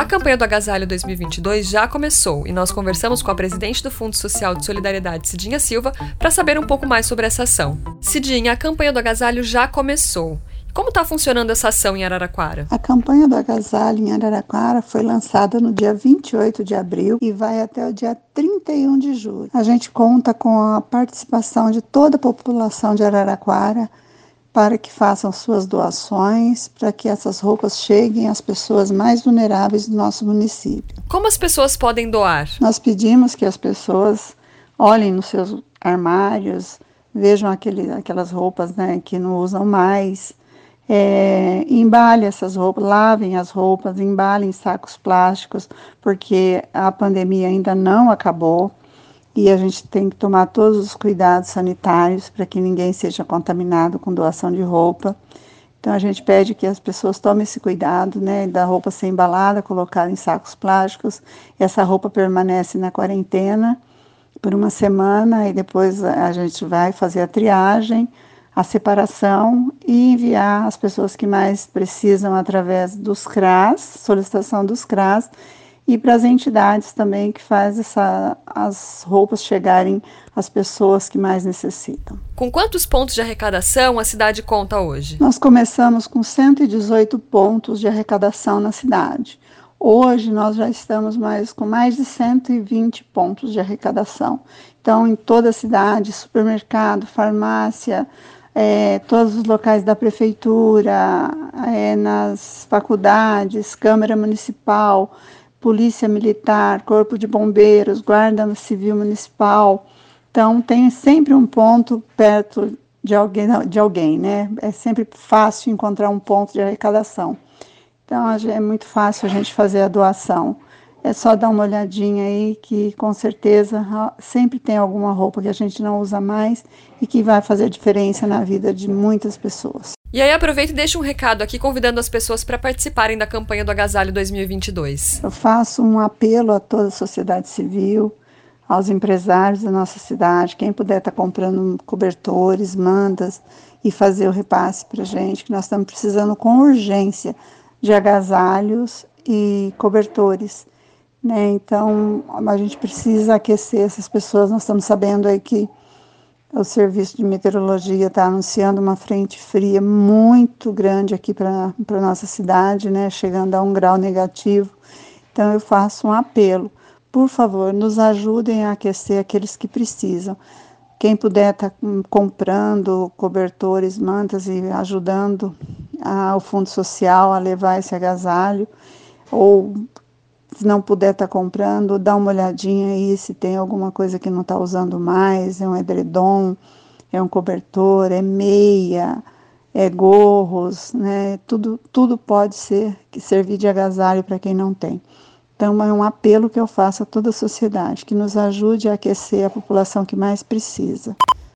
A campanha do Agasalho 2022 já começou e nós conversamos com a presidente do Fundo Social de Solidariedade, Cidinha Silva, para saber um pouco mais sobre essa ação. Cidinha, a campanha do Agasalho já começou. Como está funcionando essa ação em Araraquara? A campanha do agasalho em Araraquara foi lançada no dia 28 de abril e vai até o dia 31 de julho. A gente conta com a participação de toda a população de Araraquara para que façam suas doações, para que essas roupas cheguem às pessoas mais vulneráveis do nosso município. Como as pessoas podem doar? Nós pedimos que as pessoas olhem nos seus armários, vejam aquele, aquelas roupas né, que não usam mais, é, embale essas roupas, lavem as roupas, embalem sacos plásticos, porque a pandemia ainda não acabou e a gente tem que tomar todos os cuidados sanitários para que ninguém seja contaminado com doação de roupa. Então a gente pede que as pessoas tomem esse cuidado, né, da roupa ser embalada, colocada em sacos plásticos. Essa roupa permanece na quarentena por uma semana e depois a gente vai fazer a triagem a separação e enviar as pessoas que mais precisam através dos CRAS, solicitação dos CRAS, e para as entidades também que faz essa, as roupas chegarem às pessoas que mais necessitam. Com quantos pontos de arrecadação a cidade conta hoje? Nós começamos com 118 pontos de arrecadação na cidade. Hoje nós já estamos mais com mais de 120 pontos de arrecadação. Então, em toda a cidade, supermercado, farmácia, é, todos os locais da prefeitura, é, nas faculdades, Câmara Municipal, Polícia Militar, Corpo de Bombeiros, Guarda Civil Municipal. Então, tem sempre um ponto perto de alguém, de alguém, né? É sempre fácil encontrar um ponto de arrecadação. Então, é muito fácil a gente fazer a doação. É só dar uma olhadinha aí que com certeza sempre tem alguma roupa que a gente não usa mais e que vai fazer diferença na vida de muitas pessoas. E aí aproveita e deixa um recado aqui convidando as pessoas para participarem da campanha do Agasalho 2022. Eu faço um apelo a toda a sociedade civil, aos empresários da nossa cidade, quem puder estar tá comprando cobertores, mandas e fazer o repasse para gente, que nós estamos precisando com urgência de agasalhos e cobertores né? Então, a gente precisa aquecer essas pessoas. Nós estamos sabendo aí que o Serviço de Meteorologia está anunciando uma frente fria muito grande aqui para a nossa cidade, né? chegando a um grau negativo. Então, eu faço um apelo. Por favor, nos ajudem a aquecer aqueles que precisam. Quem puder estar tá comprando cobertores, mantas e ajudando o Fundo Social a levar esse agasalho, ou se não puder estar tá comprando, dá uma olhadinha aí se tem alguma coisa que não está usando mais, é um edredom, é um cobertor, é meia, é gorros, né? Tudo, tudo pode ser que servir de agasalho para quem não tem. Então é um apelo que eu faço a toda a sociedade, que nos ajude a aquecer a população que mais precisa.